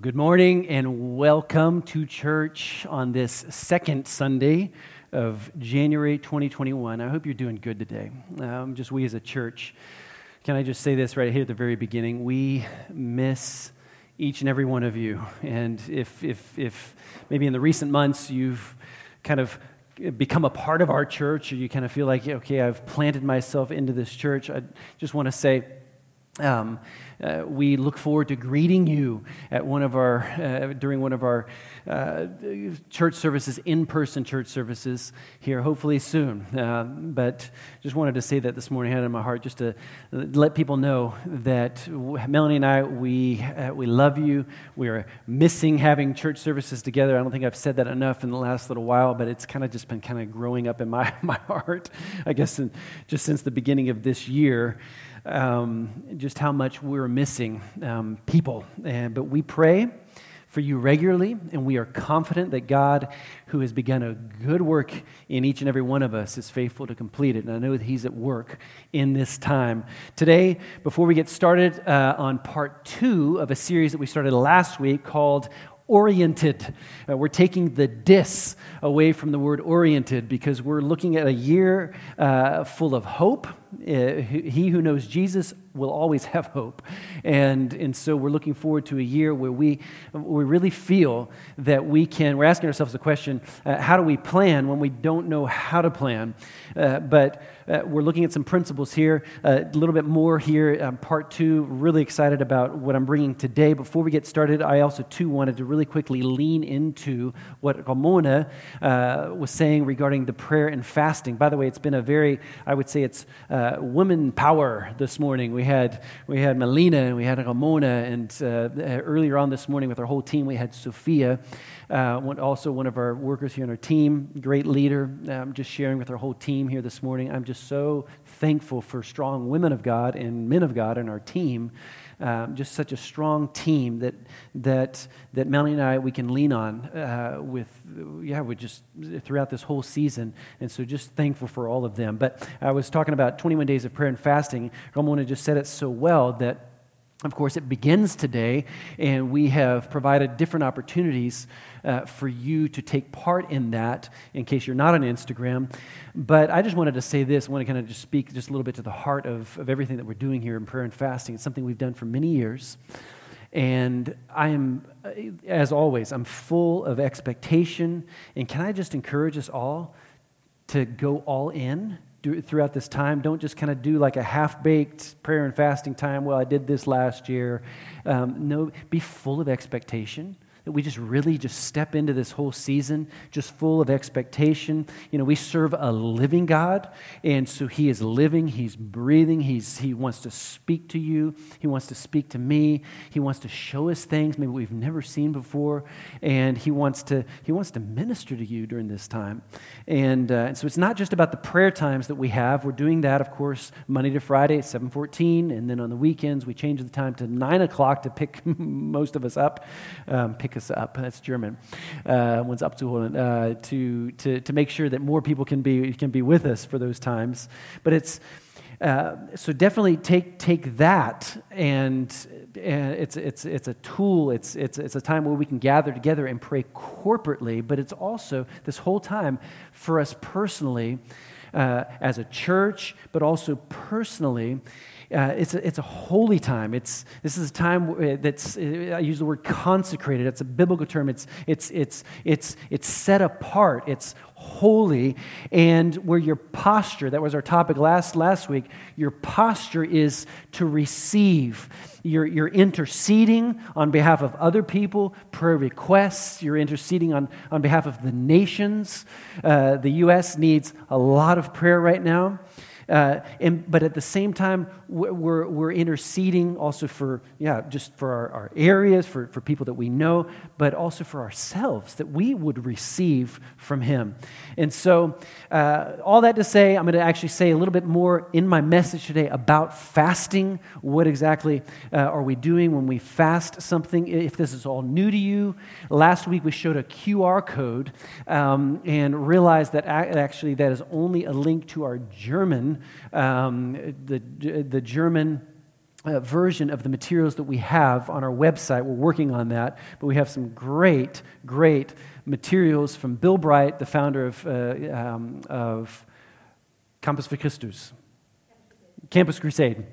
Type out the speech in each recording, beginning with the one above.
Good morning and welcome to church on this second Sunday of January 2021. I hope you're doing good today. Um, just we as a church, can I just say this right here at the very beginning? We miss each and every one of you. And if, if, if maybe in the recent months you've kind of become a part of our church or you kind of feel like, okay, I've planted myself into this church, I just want to say, um, uh, we look forward to greeting you at one of our uh, during one of our uh, church services, in-person church services here, hopefully soon. Uh, but just wanted to say that this morning, I had in my heart just to let people know that Melanie and I we uh, we love you. We are missing having church services together. I don't think I've said that enough in the last little while, but it's kind of just been kind of growing up in my my heart. I guess in, just since the beginning of this year um, just how much we're missing um, people. And, but we pray for you regularly, and we are confident that God, who has begun a good work in each and every one of us, is faithful to complete it. And I know that He's at work in this time. Today, before we get started uh, on part two of a series that we started last week called oriented. Uh, we're taking the dis away from the word oriented because we're looking at a year uh, full of hope. Uh, he who knows Jesus will always have hope. And, and so we're looking forward to a year where we, we really feel that we can, we're asking ourselves the question uh, how do we plan when we don't know how to plan? Uh, but uh, we're looking at some principles here, uh, a little bit more here, um, part two. Really excited about what I'm bringing today. Before we get started, I also, too, wanted to really quickly lean into what Ramona uh, was saying regarding the prayer and fasting. By the way, it's been a very, I would say it's uh, women power this morning. We had, we had Melina and we had Ramona, and uh, earlier on this morning with our whole team, we had Sophia uh, also one of our workers here on our team, great leader. I'm just sharing with our whole team here this morning. I'm just so thankful for strong women of God and men of God in our team. Um, just such a strong team that that that Melanie and I we can lean on uh, with yeah we just throughout this whole season and so just thankful for all of them. But I was talking about 21 days of prayer and fasting. Ramona just said it so well that of course, it begins today, and we have provided different opportunities uh, for you to take part in that in case you're not on Instagram. But I just wanted to say this. I want to kind of just speak just a little bit to the heart of, of everything that we're doing here in prayer and fasting. It's something we've done for many years. And I am, uh, as always, I'm full of expectation. And can I just encourage us all to go all in? throughout this time. Don't just kind of do like a half baked prayer and fasting time. Well, I did this last year. Um, no, be full of expectation that we just really just step into this whole season just full of expectation. You know, we serve a living God, and so He is living, He's breathing, He's, He wants to speak to you, He wants to speak to me, He wants to show us things maybe we've never seen before, and He wants to, he wants to minister to you during this time. And, uh, and so it's not just about the prayer times that we have. We're doing that, of course, Monday to Friday at 714, and then on the weekends we change the time to 9 o'clock to pick most of us up, um, pick up. That's German. Uh, one's up to, uh, to, to, to make sure that more people can be, can be with us for those times. But it's, uh, so definitely take, take that and, and it's, it's, it's a tool it's, it's, it's a time where we can gather together and pray corporately but it's also this whole time for us personally uh, as a church but also personally uh, it's, a, it's a holy time. It's, this is a time that's, uh, I use the word consecrated. It's a biblical term. It's, it's, it's, it's, it's set apart. It's holy. And where your posture, that was our topic last, last week, your posture is to receive. You're, you're interceding on behalf of other people, prayer requests. You're interceding on, on behalf of the nations. Uh, the U.S. needs a lot of prayer right now. Uh, and, but at the same time, we're, we're interceding also for, yeah, just for our, our areas, for, for people that we know, but also for ourselves, that we would receive from Him. And so, uh, all that to say, I'm going to actually say a little bit more in my message today about fasting. What exactly uh, are we doing when we fast something? If this is all new to you, last week we showed a QR code um, and realized that actually that is only a link to our German um, the, the German uh, version of the materials that we have on our website. We're working on that, but we have some great, great materials from Bill Bright, the founder of, uh, um, of Campus für Christus, Campus Crusade,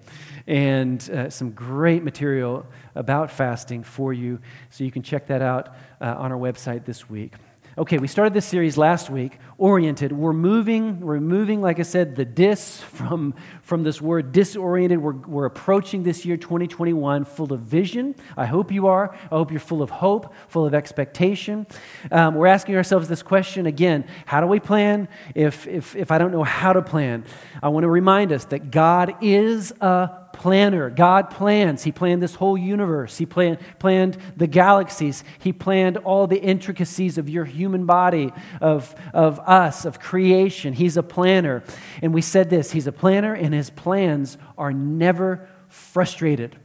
and uh, some great material about fasting for you. So you can check that out uh, on our website this week. Okay, we started this series last week, oriented. We're moving, we're moving, like I said, the dis from, from this word disoriented. We're, we're approaching this year 2021 full of vision. I hope you are. I hope you're full of hope, full of expectation. Um, we're asking ourselves this question again how do we plan if, if, if I don't know how to plan? I want to remind us that God is a planner. God plans. He planned this whole universe. He planned, planned the galaxies. He planned all the intricacies of your human body, of, of us, of creation. He's a planner. And we said this He's a planner, and His plans are never frustrated.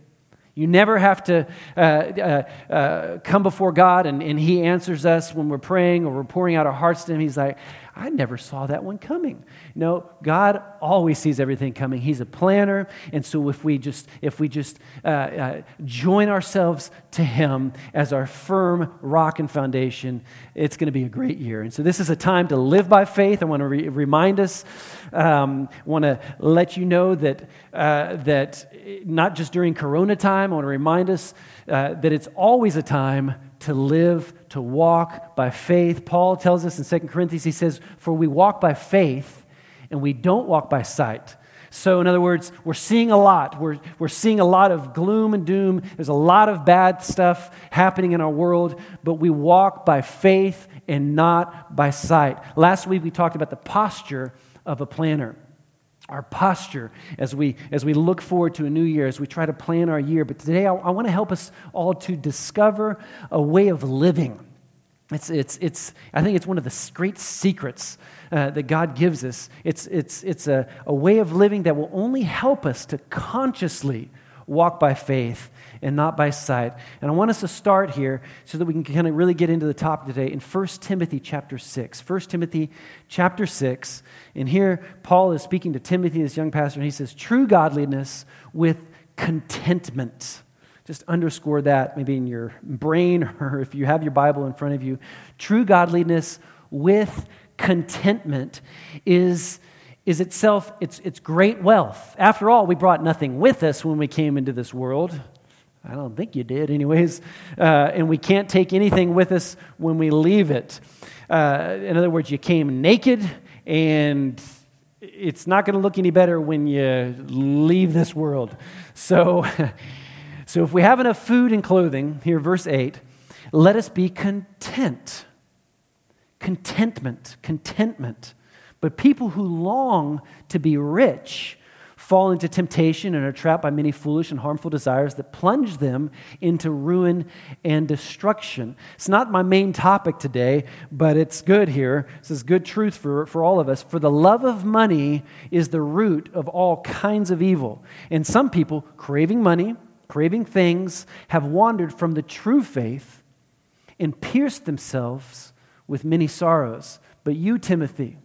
You never have to uh, uh, uh, come before God and, and He answers us when we're praying or we're pouring out our hearts to Him. He's like, I never saw that one coming. No, God always sees everything coming. He's a planner, and so if we just if we just uh, uh, join ourselves to Him as our firm rock and foundation, it's going to be a great year. And so this is a time to live by faith. I want to re- remind us. Um, want to let you know that uh, that not just during Corona time. I want to remind us uh, that it's always a time to live, to walk by faith. Paul tells us in 2 Corinthians, he says, For we walk by faith and we don't walk by sight. So, in other words, we're seeing a lot. We're, we're seeing a lot of gloom and doom. There's a lot of bad stuff happening in our world, but we walk by faith and not by sight. Last week, we talked about the posture of a planner our posture as we as we look forward to a new year as we try to plan our year but today i, I want to help us all to discover a way of living it's, it's, it's, I think it's one of the great secrets uh, that God gives us. It's, it's, it's a, a way of living that will only help us to consciously walk by faith and not by sight. And I want us to start here so that we can kind of really get into the topic today in 1 Timothy chapter 6. 1 Timothy chapter 6. And here Paul is speaking to Timothy, this young pastor, and he says, True godliness with contentment. Just underscore that maybe in your brain or if you have your Bible in front of you. True godliness with contentment is is itself it's, it's great wealth after all we brought nothing with us when we came into this world I don't think you did, anyways. Uh, and we can't take anything with us when we leave it. Uh, in other words, you came naked, and it's not going to look any better when you leave this world. So, so if we have enough food and clothing, here, verse 8, let us be content. Contentment, contentment. But people who long to be rich, fall into temptation and are trapped by many foolish and harmful desires that plunge them into ruin and destruction. It's not my main topic today, but it's good here. This is good truth for, for all of us. For the love of money is the root of all kinds of evil. And some people, craving money, craving things, have wandered from the true faith and pierced themselves with many sorrows. But you, Timothy,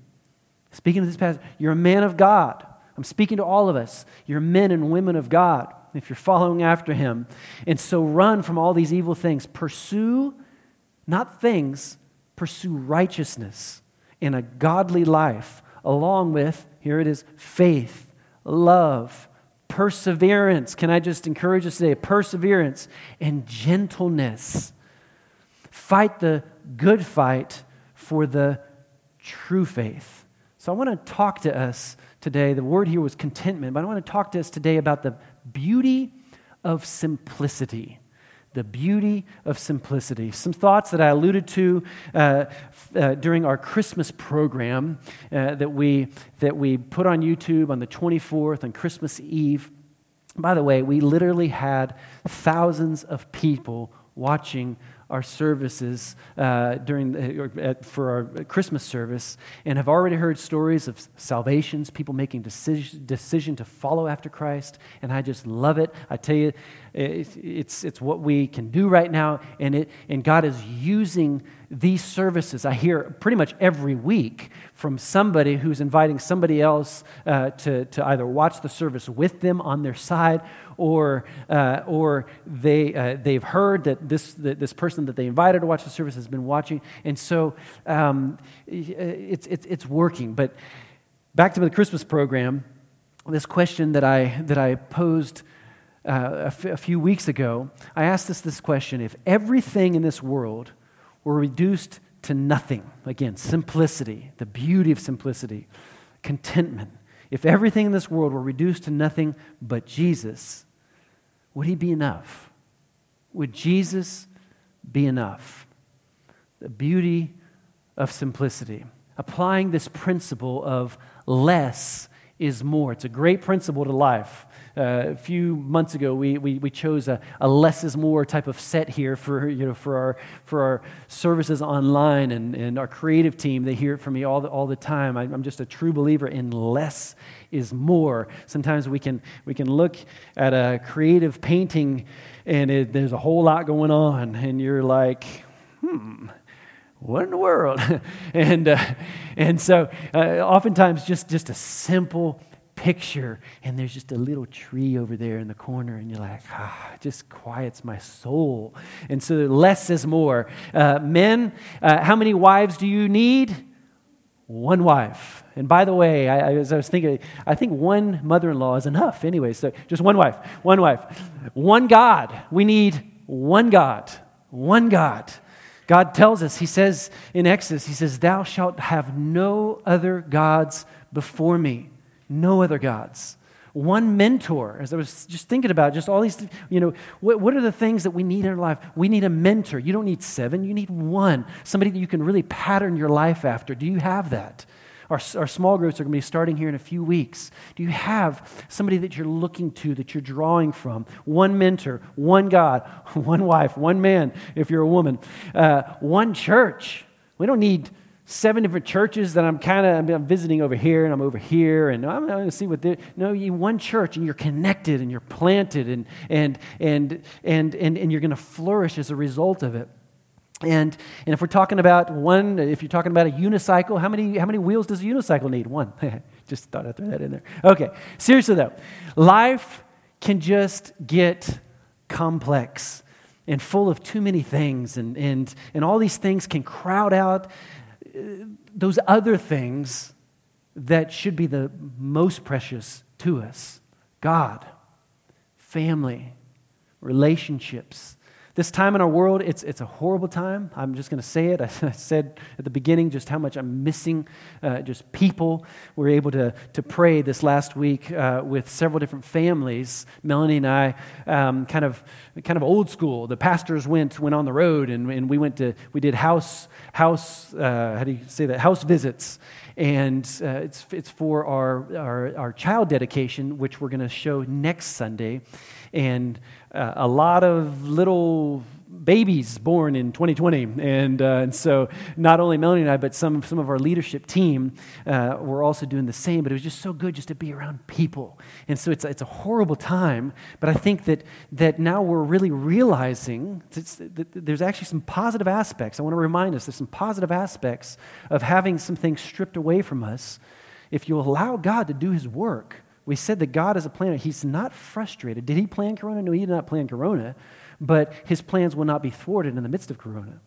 speaking to this passage, you're a man of God I'm speaking to all of us. You're men and women of God if you're following after Him. And so run from all these evil things. Pursue not things, pursue righteousness in a godly life, along with, here it is, faith, love, perseverance. Can I just encourage us today? Perseverance and gentleness. Fight the good fight for the true faith. So I want to talk to us today. The word here was contentment, but I want to talk to us today about the beauty of simplicity. The beauty of simplicity. Some thoughts that I alluded to uh, uh, during our Christmas program uh, that, we, that we put on YouTube on the 24th on Christmas Eve. By the way, we literally had thousands of people watching our services uh, during the, for our Christmas service and have already heard stories of salvations, people making decision, decision to follow after Christ, and I just love it. I tell you, it's, it's what we can do right now, and, it, and God is using these services. I hear pretty much every week from somebody who's inviting somebody else uh, to, to either watch the service with them on their side or, uh, or they, uh, they've heard that this, that this person that they invited to watch the service has been watching. And so um, it's, it's, it's working. But back to the Christmas program, this question that I, that I posed uh, a, f- a few weeks ago, I asked us this question If everything in this world were reduced to nothing, again, simplicity, the beauty of simplicity, contentment, if everything in this world were reduced to nothing but Jesus, would he be enough? Would Jesus be enough? The beauty of simplicity. Applying this principle of less is more. It's a great principle to life. Uh, a few months ago, we, we, we chose a, a, less is more type of set here for, you know, for, our, for our services online and, and our creative team. They hear it from me all the, all the time. I, I'm just a true believer in less is more. Sometimes we can, we can look at a creative painting and it, there's a whole lot going on, and you're like, hmm what in the world? and, uh, and so uh, oftentimes just, just a simple picture and there's just a little tree over there in the corner and you're like ah it just quiets my soul. And so less is more. Uh, men uh, how many wives do you need? One wife. And by the way I, as i was thinking i think one mother-in-law is enough anyway so just one wife one wife. One god. We need one god one god. God tells us he says in exodus he says thou shalt have no other gods before me no other gods. One mentor, as I was just thinking about, just all these, you know, what, what are the things that we need in our life? We need a mentor. You don't need seven, you need one. Somebody that you can really pattern your life after. Do you have that? Our, our small groups are going to be starting here in a few weeks. Do you have somebody that you're looking to, that you're drawing from? One mentor, one God, one wife, one man, if you're a woman, uh, one church. We don't need seven different churches that I'm kind of I'm visiting over here and I'm over here and I'm going to see what they no you one church and you're connected and you're planted and and and and and, and you're going to flourish as a result of it. And, and if we're talking about one, if you're talking about a unicycle, how many, how many wheels does a unicycle need? One. just thought I'd throw that in there. Okay, seriously though, life can just get complex and full of too many things, and, and, and all these things can crowd out those other things that should be the most precious to us God, family, relationships. This time in our world, it's, it's a horrible time. I'm just going to say it. I, said at the beginning just how much I'm missing uh, just people. We were able to, to pray this last week uh, with several different families. Melanie and I, um, kind, of, kind of old school. The pastors went, went on the road, and, and we went to, we did house house, uh, how do you say that, house visits. And uh, it's, it's for our, our, our child dedication, which we're going to show next Sunday. And uh, a lot of little babies born in 2020. And, uh, and so not only Melanie and I, but some, some of our leadership team uh, were also doing the same. But it was just so good just to be around people. And so it's, it's a horrible time. But I think that, that now we're really realizing that there's actually some positive aspects. I want to remind us there's some positive aspects of having some things stripped away from us if you allow God to do his work. We said that God is a planner. He's not frustrated. Did he plan Corona? No, he did not plan Corona but his plans will not be thwarted in the midst of Corona.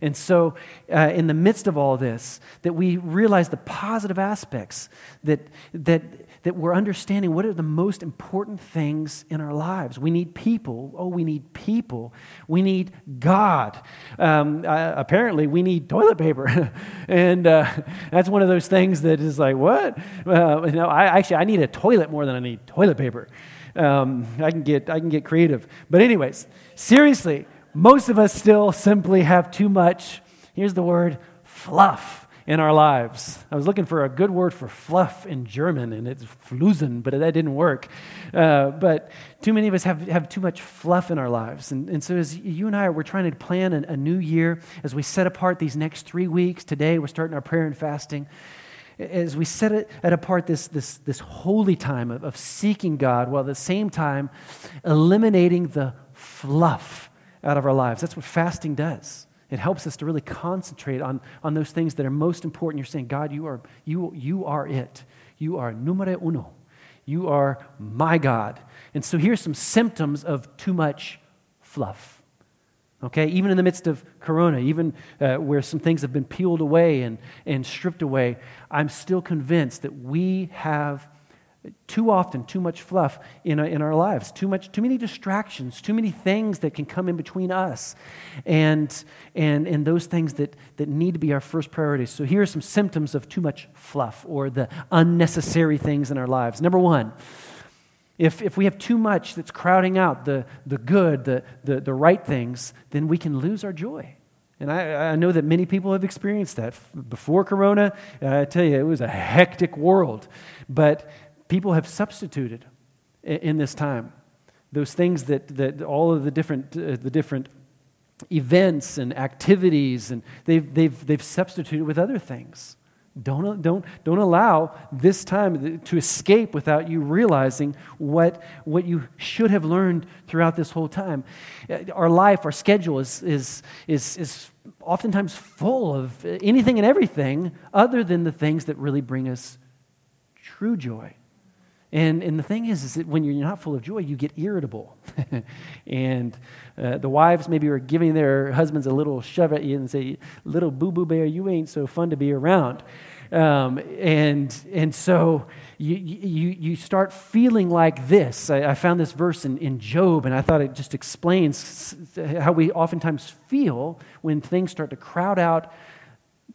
And so, uh, in the midst of all this, that we realize the positive aspects, that, that, that we're understanding what are the most important things in our lives. We need people. Oh, we need people. We need God. Um, uh, apparently, we need toilet paper. and uh, that's one of those things that is like, what? Uh, know, I, actually, I need a toilet more than I need toilet paper. Um, I, can get, I can get creative. But, anyways, seriously, most of us still simply have too much, here's the word, fluff in our lives. I was looking for a good word for fluff in German, and it's flusen, but that didn't work. Uh, but too many of us have, have too much fluff in our lives. And, and so, as you and I are, we're trying to plan a, a new year as we set apart these next three weeks. Today, we're starting our prayer and fasting as we set it at apart this, this, this holy time of, of seeking God while at the same time eliminating the fluff out of our lives. That's what fasting does. It helps us to really concentrate on, on those things that are most important. You're saying, God, you are, you, you are it. You are numero uno. You are my God. And so here's some symptoms of too much fluff. Okay, even in the midst of Corona, even uh, where some things have been peeled away and, and stripped away, I'm still convinced that we have too often too much fluff in, in our lives too much too many distractions too many things that can come in between us and and and those things that that need to be our first priorities so here are some symptoms of too much fluff or the unnecessary things in our lives number one if, if we have too much that's crowding out the, the good, the, the, the right things, then we can lose our joy. And I, I know that many people have experienced that. Before Corona, I tell you, it was a hectic world. But people have substituted in, this time those things that, that all of the different, uh, the different events and activities, and they've, they've, they've substituted with other things. Don't, don't, don't allow this time to escape without you realizing what, what you should have learned throughout this whole time. Our life, our schedule is, is, is, is oftentimes full of anything and everything other than the things that really bring us true joy. And, and the thing is, is that when you're not full of joy, you get irritable. and uh, the wives maybe are giving their husbands a little shove at you and say, Little boo boo bear, you ain't so fun to be around. Um, and, and so you, you, you start feeling like this. I, I found this verse in, in Job, and I thought it just explains how we oftentimes feel when things start to crowd out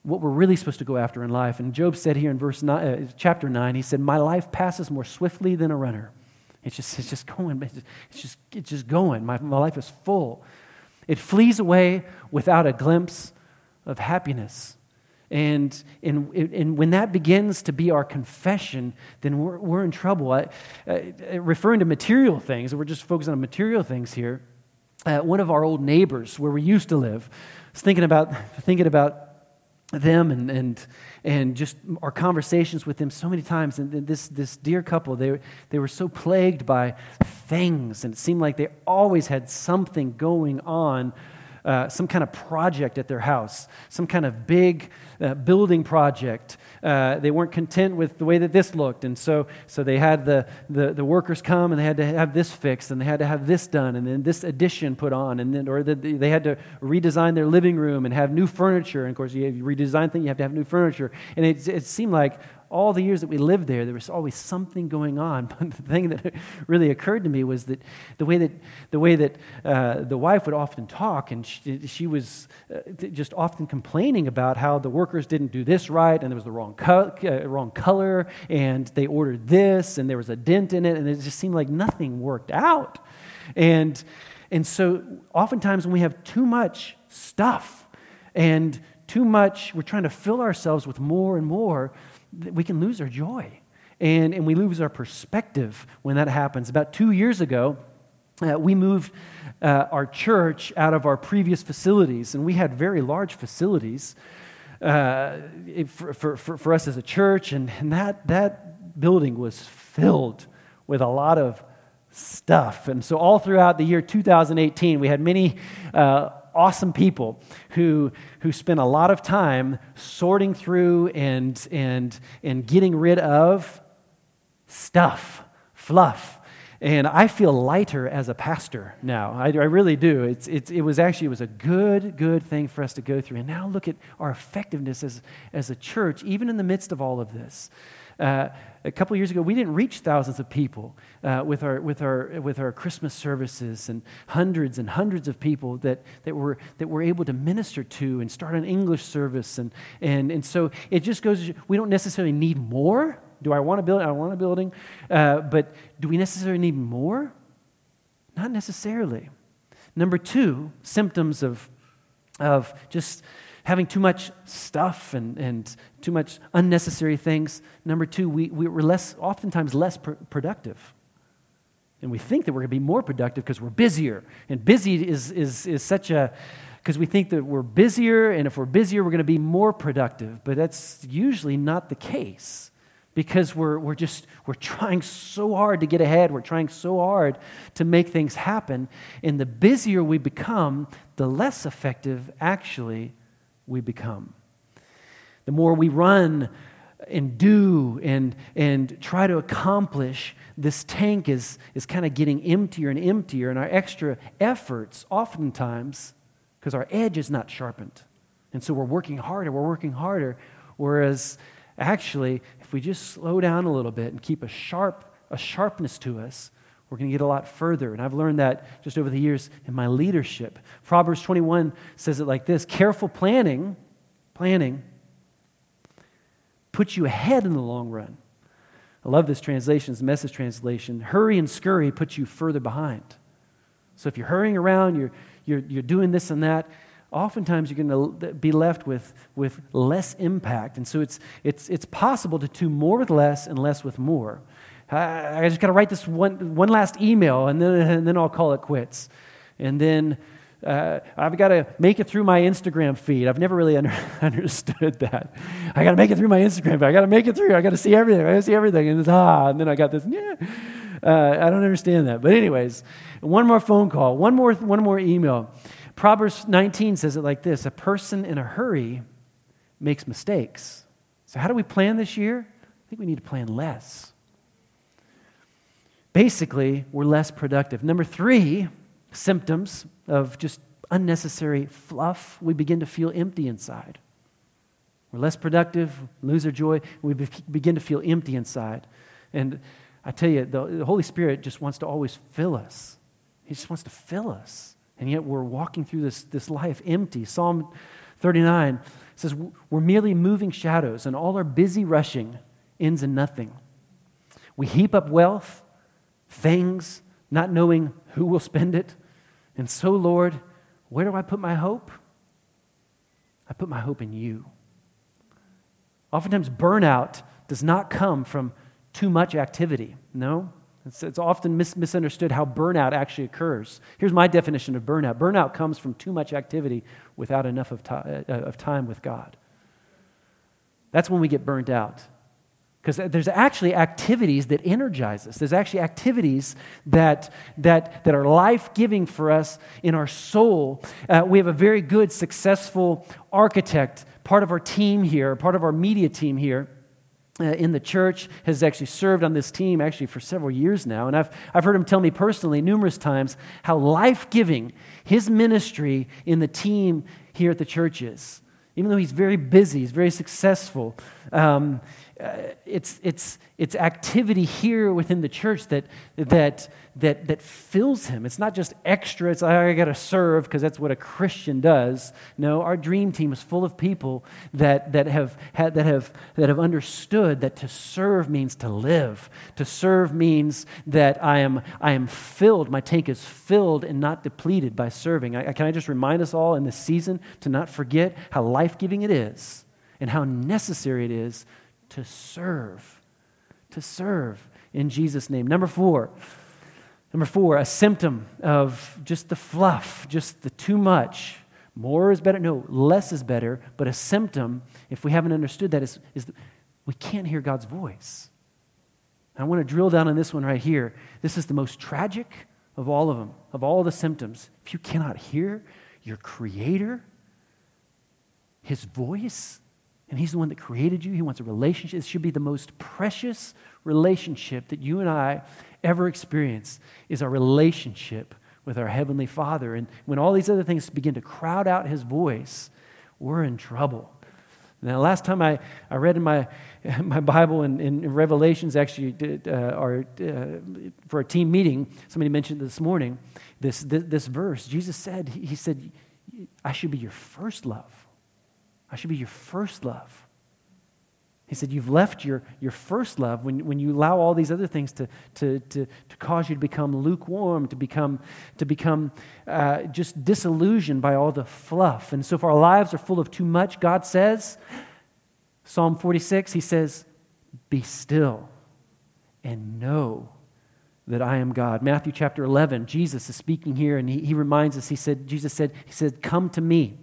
what we're really supposed to go after in life. And Job said here in verse nine, uh, chapter 9, he said, My life passes more swiftly than a runner. It's just, it's just going, it's just, it's just going. My, my life is full. It flees away without a glimpse of happiness. And, and, and when that begins to be our confession, then we're, we're in trouble. I, referring to material things, we're just focusing on material things here. Uh, one of our old neighbors, where we used to live, was thinking about, thinking about them and, and, and just our conversations with them so many times. And this, this dear couple, they, they were so plagued by things, and it seemed like they always had something going on uh, some kind of project at their house, some kind of big uh, building project. Uh, they weren't content with the way that this looked, and so, so they had the, the, the, workers come and they had to have this fixed, and they had to have this done, and then this addition put on, and then, or the, they had to redesign their living room and have new furniture. And of course, you redesign things, you have to have new furniture. And it, it seemed like all the years that we lived there, there was always something going on. But the thing that really occurred to me was that the way that, the, way that uh, the wife would often talk, and she, she was uh, just often complaining about how the workers didn't do this right, and there was the wrong, co- uh, wrong color, and they ordered this, and there was a dent in it, and it just seemed like nothing worked out. And, and so oftentimes when we have too much stuff and too much, we're trying to fill ourselves with more and more, we can lose our joy. And, and we lose our perspective when that happens. About two years ago, uh, we moved uh, our church out of our previous facilities, and we had very large facilities uh, for, for, for, us as a church, and, and that, that building was filled with a lot of stuff. And so, all throughout the year 2018, we had many uh, awesome people who, who spent a lot of time sorting through and, and, and getting rid of stuff, fluff. And I feel lighter as a pastor now. I, I really do. It's, it's, it was actually it was a good, good thing for us to go through. And now look at our effectiveness as, as a church, even in the midst of all of this. Uh, a couple years ago, we didn't reach thousands of people uh, with, our, with, our, with our Christmas services and hundreds and hundreds of people that, that, were, that we're able to minister to and start an English service. And, and, and so it just goes, we don't necessarily need more. Do I want a building? I want a building. Uh, but do we necessarily need more? Not necessarily. Number two, symptoms of, of just having too much stuff and, and too much unnecessary things. Number two, we, we're less, oftentimes less pr- productive. And we think that we're going to be more productive because we're busier. And busy is, is, is such a, because we think that we're busier, and if we're busier, we're going to be more productive. But that's usually not the case because we're, we're just we're trying so hard to get ahead we're trying so hard to make things happen and the busier we become the less effective actually we become. The more we run and do and, and try to accomplish, this tank is, is kind of getting emptier and emptier, and our extra efforts, oftentimes, because our edge is not sharpened. And so we're working harder, we're working harder. Whereas, actually, if we just slow down a little bit and keep a sharp a sharpness to us, we're going to get a lot further. And I've learned that just over the years in my leadership. Proverbs 21 says it like this careful planning, planning, puts you ahead in the long run. I love this translation, the message translation. Hurry and scurry puts you further behind. So if you're hurrying around, you're, you're, you're doing this and that, oftentimes you're going to be left with, with less impact. And so it's, it's, it's possible to do more with less and less with more. I, I just got to write this one, one last email and then, and then I'll call it quits. And then uh, I've got to make it through my Instagram feed. I've never really under, understood that. I got to make it through my Instagram feed. I got to make it through. I got to see everything. I got to see everything. And it's, ah, and then I got this, yeah. Uh, I don't understand that. But, anyways, one more phone call, one more, one more email. Proverbs 19 says it like this A person in a hurry makes mistakes. So, how do we plan this year? I think we need to plan less. Basically, we're less productive. Number three, symptoms of just unnecessary fluff, we begin to feel empty inside. We're less productive, lose our joy, we begin to feel empty inside. And I tell you, the, the Holy Spirit just wants to always fill us. He just wants to fill us. And yet we're walking through this, this life empty. Psalm 39 says, We're merely moving shadows, and all our busy rushing ends in nothing. We heap up wealth, things, not knowing who will spend it. And so, Lord, where do I put my hope? I put my hope in you. Oftentimes, burnout does not come from too much activity. No? It's, it's often mis- misunderstood how burnout actually occurs. Here's my definition of burnout burnout comes from too much activity without enough of, uh, of time with God. That's when we get burnt out. Because there's actually activities that energize us. There's actually activities that, that, that are life giving for us in our soul. Uh, we have a very good, successful architect, part of our team here, part of our media team here. Uh, in the church has actually served on this team actually for several years now. And i've, I've heard him tell me personally numerous times how life-giving his ministry in the team here at the church is. Even though he's very busy he's very successful um, uh, it's, it's, it's activity here within the church that, that, that, that fills him. It's not just extra, it's like, I got to serve because that's what a Christian does. No, our dream team is full of people that, that, have, had, that, have, that have understood that to serve means to live. To serve means that I am, I am filled, my tank is filled and not depleted by serving. I, can I just remind us all in this season to not forget how life giving it is and how necessary it is to serve. To serve in Jesus' name. Number four. Number four, a symptom of just the fluff, just the too much. More is better. No, less is better. But a symptom, if we haven't understood that, is, is we can't hear God's voice. I want to drill down on this one right here. This is the most tragic of all of them, of all the symptoms. If you cannot hear your Creator, His voice, and He's the one that created you. He wants a relationship. It should be the most precious relationship that you and I ever experience is our relationship with our Heavenly Father. And when all these other things begin to crowd out His voice, we're in trouble. Now, last time I, I read in my, my Bible in, in Revelations, actually, uh, our, uh, for a team meeting, somebody mentioned this morning this, this, this verse. Jesus said, He said, I should be your first love. I should be your first love. He said, You've left your, your first love when, when you allow all these other things to, to, to, to cause you to become lukewarm, to become, to become uh, just disillusioned by all the fluff. And so, if our lives are full of too much, God says, Psalm 46, He says, Be still and know that I am God. Matthew chapter 11, Jesus is speaking here and he, he reminds us, He said, Jesus said, He said, Come to me.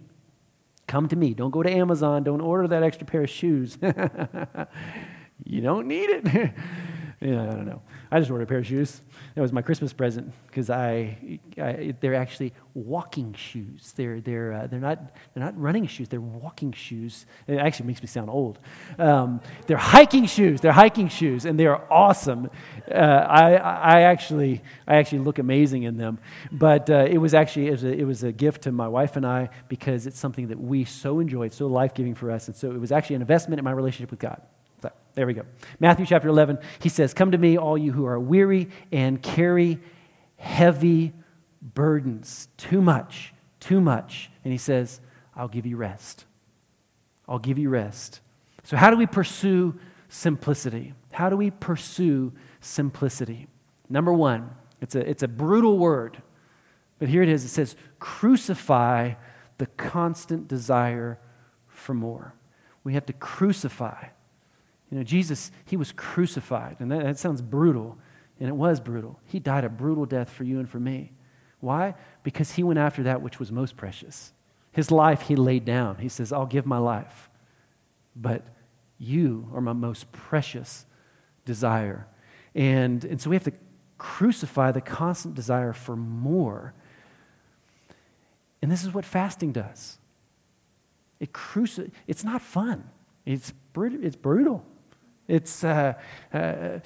Come to me. Don't go to Amazon. Don't order that extra pair of shoes. you don't need it. Yeah, I don't know. I just ordered a pair of shoes. That was my Christmas present because I, I, they're actually walking shoes. They're, they're, uh, they're, not, they're not running shoes, they're walking shoes. It actually makes me sound old. Um, they're hiking shoes. They're hiking shoes, and they are awesome. Uh, I, I, actually, I actually look amazing in them. But uh, it was actually it was, a, it was a gift to my wife and I because it's something that we so enjoyed, so life giving for us. And so it was actually an investment in my relationship with God. There we go. Matthew chapter 11, he says, Come to me, all you who are weary and carry heavy burdens. Too much, too much. And he says, I'll give you rest. I'll give you rest. So, how do we pursue simplicity? How do we pursue simplicity? Number one, it's a, it's a brutal word, but here it is. It says, crucify the constant desire for more. We have to crucify you know, Jesus, he was crucified, and that, that sounds brutal, and it was brutal. He died a brutal death for you and for me. Why? Because he went after that which was most precious. His life he laid down. He says, I'll give my life, but you are my most precious desire. And, and so we have to crucify the constant desire for more. And this is what fasting does. It cruci- it's not fun. It's, br- it's brutal. It's, uh, uh,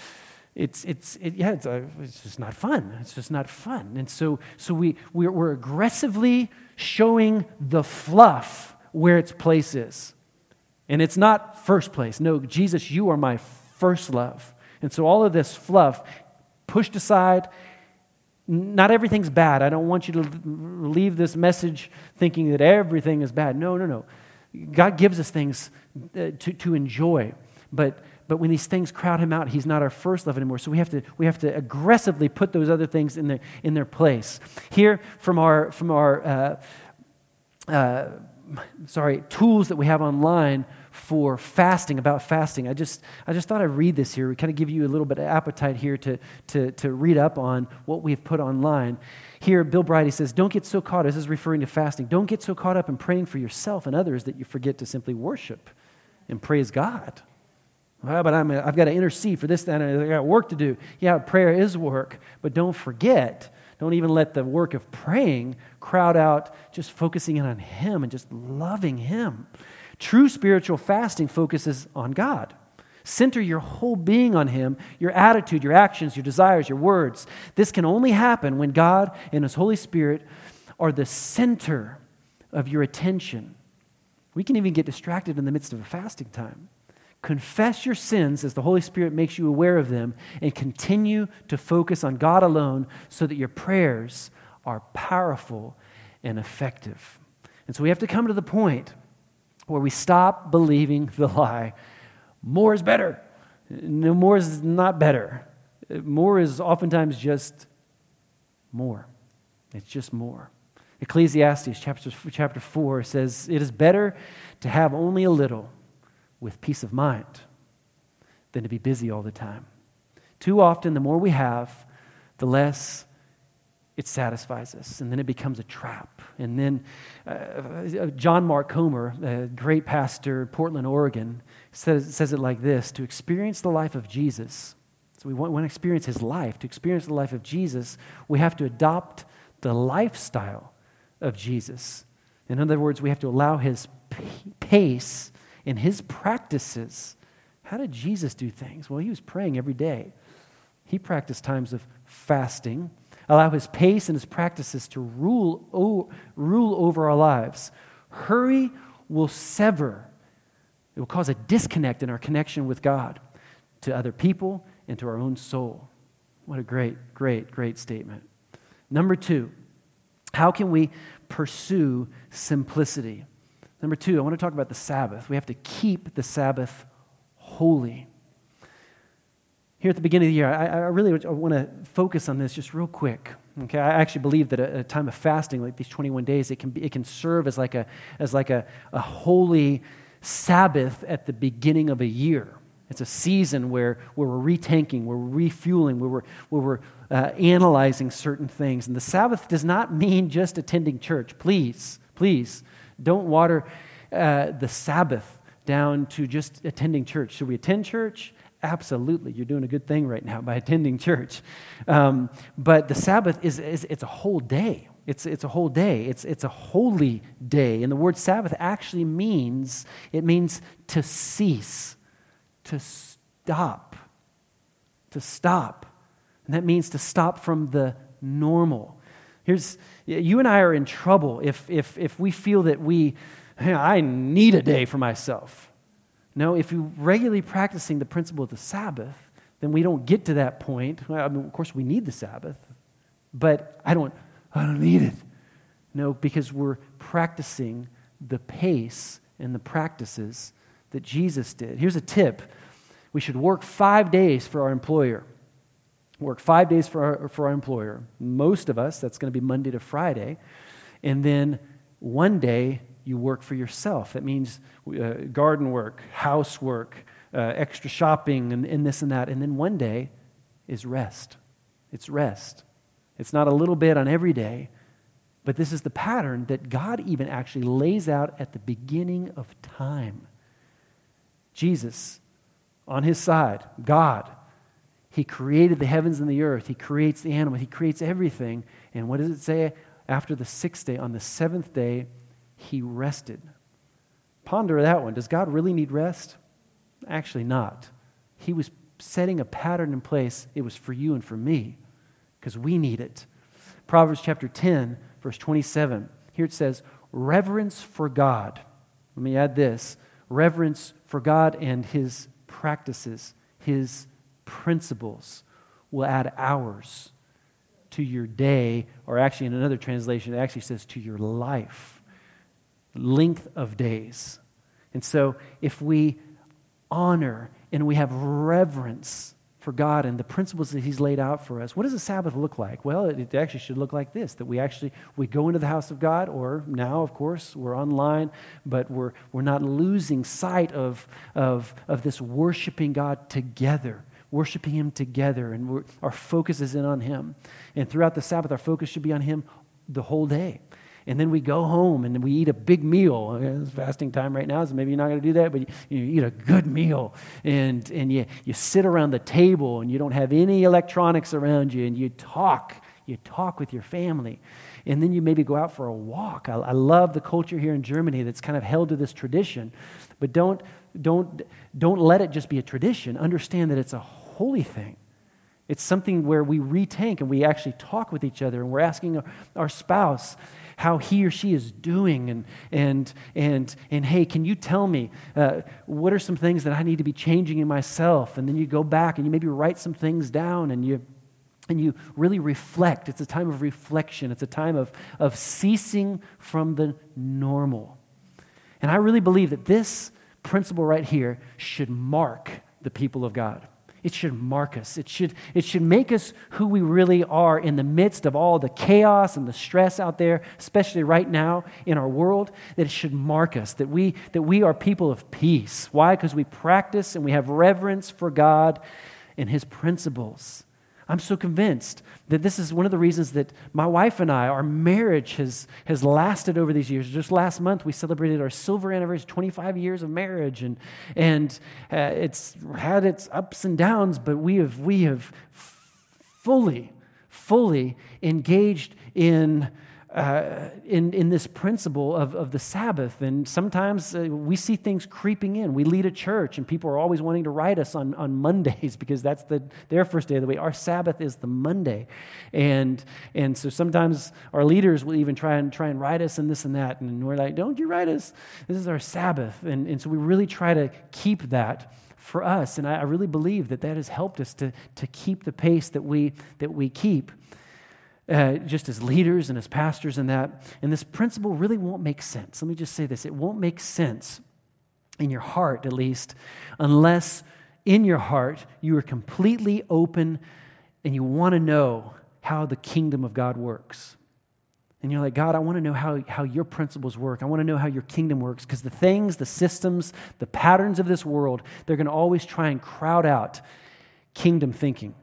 it's, it's, it, yeah, it's, uh, it's just not fun. It's just not fun. And so, so we, we're, we're aggressively showing the fluff where its place is. And it's not first place. No, Jesus, you are my first love. And so all of this fluff pushed aside. Not everything's bad. I don't want you to leave this message thinking that everything is bad. No, no, no. God gives us things uh, to, to enjoy. But but when these things crowd him out, he's not our first love anymore. So we have to, we have to aggressively put those other things in their, in their place. Here, from our, from our uh, uh, sorry, tools that we have online for fasting, about fasting, I just, I just thought I'd read this here. We kind of give you a little bit of appetite here to, to, to read up on what we've put online. Here, Bill Bright, says, Don't get so caught, this is referring to fasting, don't get so caught up in praying for yourself and others that you forget to simply worship and praise God. Well, but I'm, I've got to intercede for this, that, and I've got work to do. Yeah, prayer is work, but don't forget, don't even let the work of praying crowd out just focusing in on Him and just loving Him. True spiritual fasting focuses on God. Center your whole being on Him, your attitude, your actions, your desires, your words. This can only happen when God and His Holy Spirit are the center of your attention. We can even get distracted in the midst of a fasting time. Confess your sins as the Holy Spirit makes you aware of them, and continue to focus on God alone so that your prayers are powerful and effective. And so we have to come to the point where we stop believing the lie more is better. No, more is not better. More is oftentimes just more. It's just more. Ecclesiastes chapter, chapter 4 says, It is better to have only a little with peace of mind than to be busy all the time. Too often, the more we have, the less it satisfies us, and then it becomes a trap. And then uh, uh John Mark Comer, a great pastor, Portland, Oregon, says, says it like this To experience the life of Jesus, so we want, want to experience his life. To experience the life of Jesus, we have to adopt the lifestyle of Jesus. In other words, we have to allow his pace in his practices. How did Jesus do things? Well, he was praying every day. He practiced times of fasting, allow his pace and his practices to rule, o- rule over our lives. Hurry will sever, it will cause a disconnect in our connection with God, to other people, and to our own soul. What a great, great, great statement. Number two, how can we pursue simplicity? Number two, I want to talk about the Sabbath. We have to keep the Sabbath holy. Here at the beginning of the year, I, I really want to focus on this just real quick. Okay, I actually believe that a, a time of fasting, like these 21 days, it can, be, it can serve as like, a, as like a, a holy Sabbath at the beginning of a year. It's a season where, where we're retanking, where we're refueling, where we're, where we're uh, analyzing certain things. And the Sabbath does not mean just attending church. Please, please don't water uh, the Sabbath down to just attending church. Should we attend church? Absolutely, you're doing a good thing right now by attending church. Um, but the Sabbath is, is it's a whole day. It's, it's a whole day. It's, it's a holy day. And the word Sabbath actually means, it means to cease, to stop, to stop. And that means to stop from the normal. Here's, you and I are in trouble if, if, if we feel that we, I need a day for myself. No, if you're regularly practicing the principle of the Sabbath, then we don't get to that point. Well, I mean, of course, we need the Sabbath, but I don't, I don't need it. No, because we're practicing the pace and the practices that Jesus did. Here's a tip we should work five days for our employer. Work five days for our, for our employer. Most of us, that's going to be Monday to Friday. And then one day you work for yourself. That means uh, garden work, housework, uh, extra shopping, and, and this and that. And then one day is rest. It's rest. It's not a little bit on every day, but this is the pattern that God even actually lays out at the beginning of time. Jesus, on his side, God, he created the heavens and the earth. He creates the animal. He creates everything. And what does it say? After the sixth day, on the seventh day, he rested. Ponder that one. Does God really need rest? Actually, not. He was setting a pattern in place. It was for you and for me because we need it. Proverbs chapter 10, verse 27. Here it says, reverence for God. Let me add this reverence for God and his practices, his principles will add hours to your day, or actually, in another translation, it actually says to your life length of days. And so, if we honor and we have reverence for God and the principles that He's laid out for us, what does a Sabbath look like? Well, it actually should look like this: that we actually we go into the house of God, or now, of course, we're online, but we're we're not losing sight of of of this worshiping God together worshiping Him together, and our focus is in on Him. And throughout the Sabbath, our focus should be on Him the whole day and then we go home and we eat a big meal. Uh, it's fasting time right now, so maybe you're not going to do that, but you, you, eat a good meal. And, and you, you sit around the table and you don't have any electronics around you and you talk. You talk with your family. And then you maybe go out for a walk. I, I love the culture here in Germany that's kind of held to this tradition. But don't, don't, don't let it just be a tradition. Understand that it's a holy thing. It's something where we retank and we actually talk with each other and we're asking our, our spouse, how he or she is doing and and and and hey can you tell me uh, what are some things that i need to be changing in myself? And then you go back and you maybe write some things down and you and you really reflect. It's a time of reflection. It's a time of of ceasing from the normal. And i really believe that this principle right here should mark the people of god it should mark us. It should, it should make us who we really are in the midst of all the chaos and the stress out there, especially right now in our world, that it should mark us, that we, that we are people of peace. Why? Because we practice and we have reverence for God and His principles. I'm so convinced that this is one of the reasons that my wife and I, our marriage has, has lasted over these years. Just last month, we celebrated our silver anniversary, 25 years of marriage, and, and uh, it's had its ups and downs, but we have, we have fully, fully engaged in uh, in, in this principle of, of the Sabbath. And sometimes uh, we see things creeping in. We lead a church, and people are always wanting to write us on, on Mondays because that's the, their first day of the week. Our Sabbath is the Monday. And, and so sometimes our leaders will even try and, try and write us and this and that. And we're like, don't you write us? This is our Sabbath. And, and so we really try to keep that for us. And I, I really believe that that has helped us to, to keep the pace that we, that we keep uh, just as leaders and as pastors and that. And this principle really won't make sense. Let me just say this it won't make sense in your heart, at least, unless in your heart you are completely open and you want to know how the kingdom of God works. And you're like, God, I want to know how, how your principles work. I want to know how your kingdom works. Because the things, the systems, the patterns of this world, they're going to always try and crowd out kingdom thinking.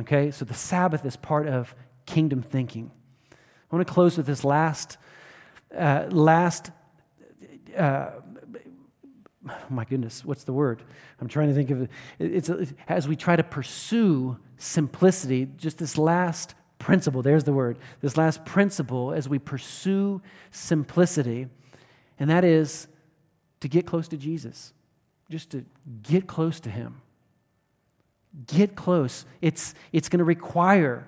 Okay? So the Sabbath is part of kingdom thinking. I want to close with this last, uh, last uh, my goodness, what's the word? I'm trying to think of it. It's as we try to pursue simplicity, just this last principle, there's the word, this last principle as we pursue simplicity, and that is to get close to Jesus, just to get close to Him. Get close. It's, it's going to require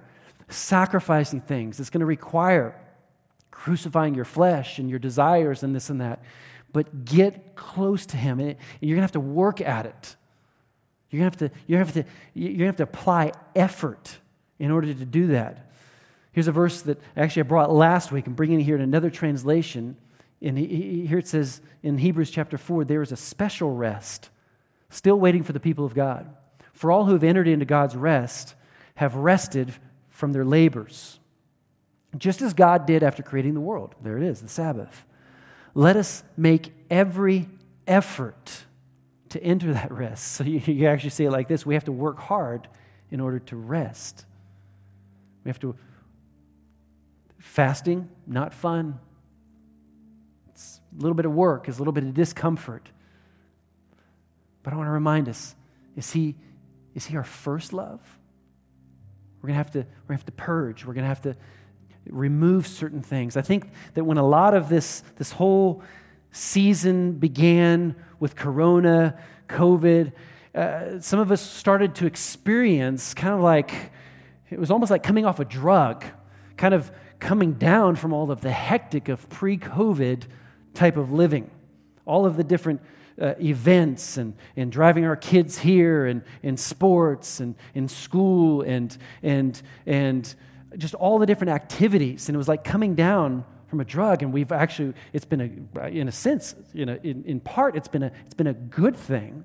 sacrificing things, it's going to require crucifying your flesh and your desires and this and that. But get close to Him, and you're going to have to work at it. You're going to have to, to have to, to have to apply effort in order to do that. Here's a verse that actually I brought last week. I'm bringing it here in another translation. And here it says in Hebrews chapter 4 there is a special rest still waiting for the people of God. For all who have entered into God's rest have rested from their labors, just as God did after creating the world. There it is, the Sabbath. Let us make every effort to enter that rest. So you, you actually say it like this we have to work hard in order to rest. We have to. Fasting, not fun. It's a little bit of work, it's a little bit of discomfort. But I want to remind us is he, is he our first love? We're going to have to, we're going to have to purge. We're going to have to remove certain things. I think that when a lot of this, this whole season began with Corona, COVID, uh, some of us started to experience kind of like, it was almost like coming off a drug, kind of coming down from all of the hectic of pre COVID type of living, all of the different uh, events and, and driving our kids here and in sports and in school and, and, and just all the different activities. And it was like coming down from a drug. And we've actually, it's been a, in a sense, you know, in, in part, it's been, a, it's been a good thing.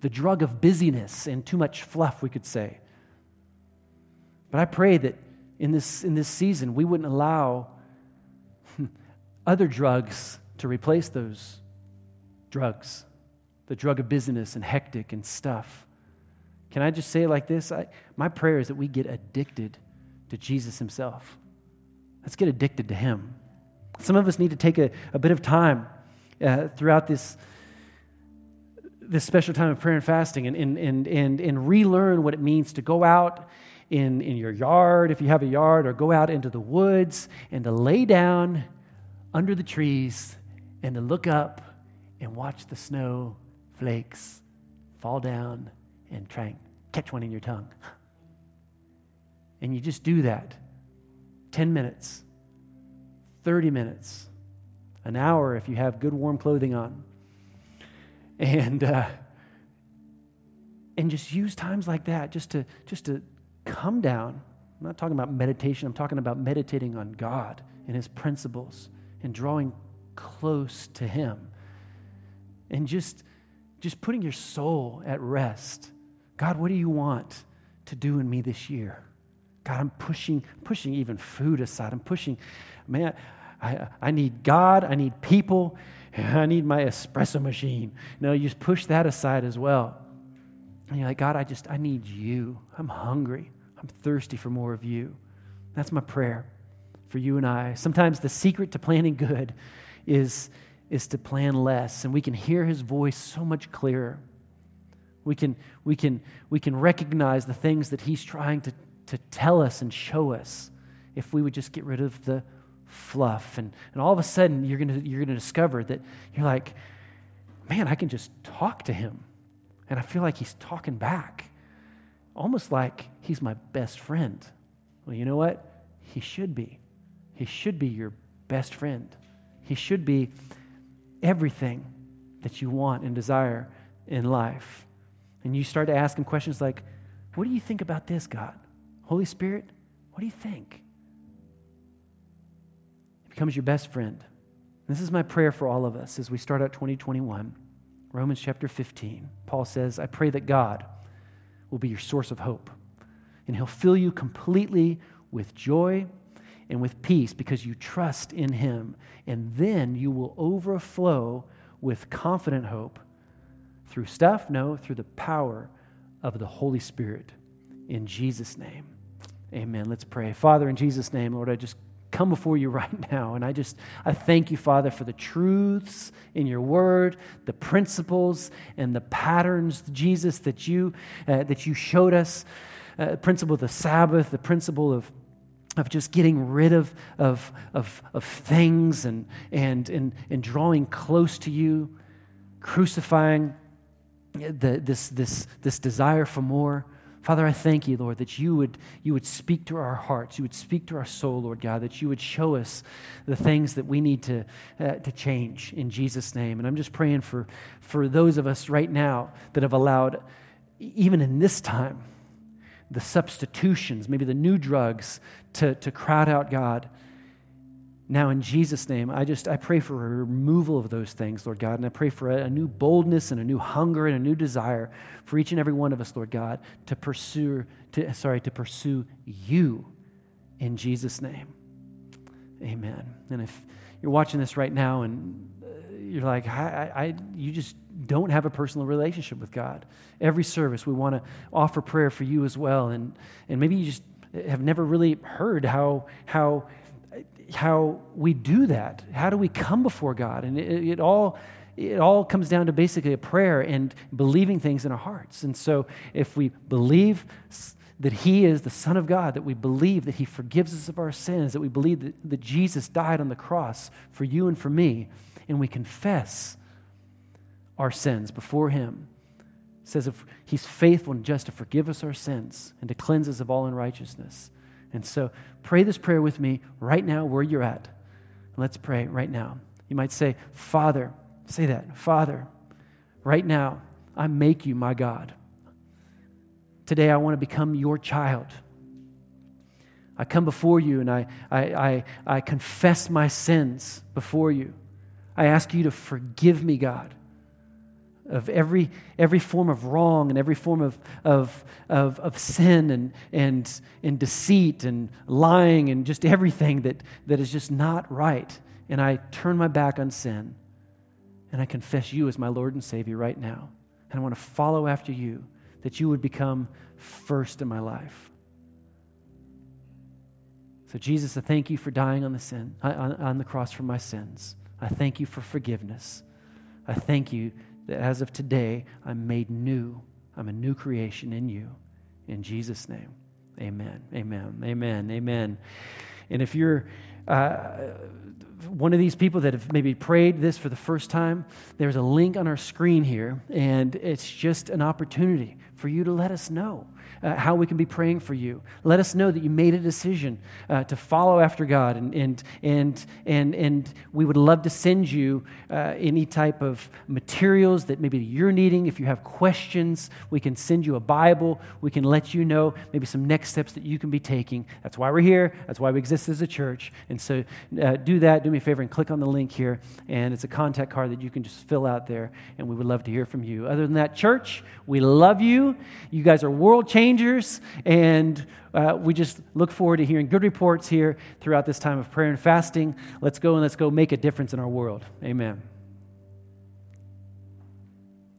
The drug of busyness and too much fluff, we could say. But I pray that in this, in this season, we wouldn't allow other drugs to replace those drugs the drug of busyness and hectic and stuff. Can I just say it like this? I, my prayer is that we get addicted to Jesus Himself. Let's get addicted to Him. Some of us need to take a, a bit of time uh, throughout this, this special time of prayer and fasting and, and, and, and, and relearn what it means to go out in, in your yard, if you have a yard, or go out into the woods and to lay down under the trees and to look up and watch the snow flakes fall down and try and catch one in your tongue. And you just do that 10 minutes, 30 minutes, an hour if you have good warm clothing on. And, uh, and just use times like that just to, just to come down. I'm not talking about meditation, I'm talking about meditating on God and His principles and drawing close to Him. And just, just putting your soul at rest. God, what do you want to do in me this year? God, I'm pushing, pushing even food aside. I'm pushing, man, I, I need God, I need people, I need my espresso machine. No, you just push that aside as well. And you're like, God, I just, I need you. I'm hungry. I'm thirsty for more of you. That's my prayer for you and I. Sometimes the secret to planning good is, is to plan less, and we can hear his voice so much clearer. We can, we can, we can recognize the things that he's trying to to tell us and show us if we would just get rid of the fluff. And, and all of a sudden, you're going you're to discover that you're like, man, I can just talk to him. And I feel like he's talking back, almost like he's my best friend. Well, you know what? He should be. He should be your best friend. He should be everything that you want and desire in life. And you start to ask him questions like, What do you think about this, God? Holy Spirit, what do you think? He becomes your best friend. This is my prayer for all of us as we start out 2021. Romans chapter 15. Paul says, I pray that God will be your source of hope, and he'll fill you completely with joy and with peace because you trust in him. And then you will overflow with confident hope through stuff? No, through the power of the Holy Spirit. In Jesus' name. Amen. Let's pray. Father, in Jesus' name, Lord, I just come before you right now. And I just, I thank you, Father, for the truths in your word, the principles and the patterns, Jesus, that you, uh, that you showed us. Uh, principle of the Sabbath, the principle of of just getting rid of, of, of, of things and, and, and, and drawing close to you, crucifying the, this, this, this desire for more. Father, I thank you, Lord, that you would, you would speak to our hearts, you would speak to our soul, Lord God, that you would show us the things that we need to, uh, to change in Jesus' name. And I'm just praying for, for those of us right now that have allowed, even in this time, the substitutions, maybe the new drugs to, to crowd out God. Now, in Jesus' name, I just I pray for a removal of those things, Lord God, and I pray for a, a, new boldness and a new hunger and a new desire for each and every one of us, Lord God, to pursue to sorry to pursue you in Jesus' name. Amen. And if you're watching this right now and you're like, I, I, you just don't have a personal relationship with God, every service we want to offer prayer for you as well, and and maybe you just have never really heard how how how we do that. How do we come before God? And it, it, all it all comes down to basically a prayer and believing things in our hearts. And so if we believe that He is the Son of God, that we believe that He forgives us of our sins, that we believe that, that Jesus died on the cross for you and for me, and we confess our sins before Him. It says if He's faithful and just to forgive us our sins and to cleanse us of all unrighteousness. And so pray this prayer with me right now where you're at. Let's pray right now. You might say, Father, say that, Father, right now, I make you my God. Today, I want to become your child. I come before you and I, I, I, I confess my sins before you. I ask you to forgive me, God of every, every form of wrong and every form of, of, of, of sin and, and, and deceit and lying and just everything that, that is just not right. And I turn my back on sin and I confess you as my Lord and Savior right now. And I want to follow after you, that you would become first in my life. So, Jesus, I thank you for dying on the, sin, on, on the cross for my sins. I thank you for forgiveness. I thank you that as of today, I'm made new. I'm a new creation in you. In Jesus' name, amen. Amen. Amen. Amen. And if you're uh, one of these people that have maybe prayed this for the first time, there's a link on our screen here, and it's just an opportunity for you to let us know uh, how we can be praying for you. Let us know that you made a decision uh, to follow after God, and, and, and, and, and we would love to send you uh, any type of materials that maybe you're needing. If you have questions, we can send you a Bible. We can let you know maybe some next steps that you can be taking. That's why we're here. That's why we exist as a church. And so uh, do that. Do me a favor and click on the link here, and it's a contact card that you can just fill out there, and we would love to hear from you. Other than that, church, we love you. You guys are world changers and uh, we just look forward to hearing good reports here throughout this time of prayer and fasting. Let's go and let's go make a difference in our world. Amen.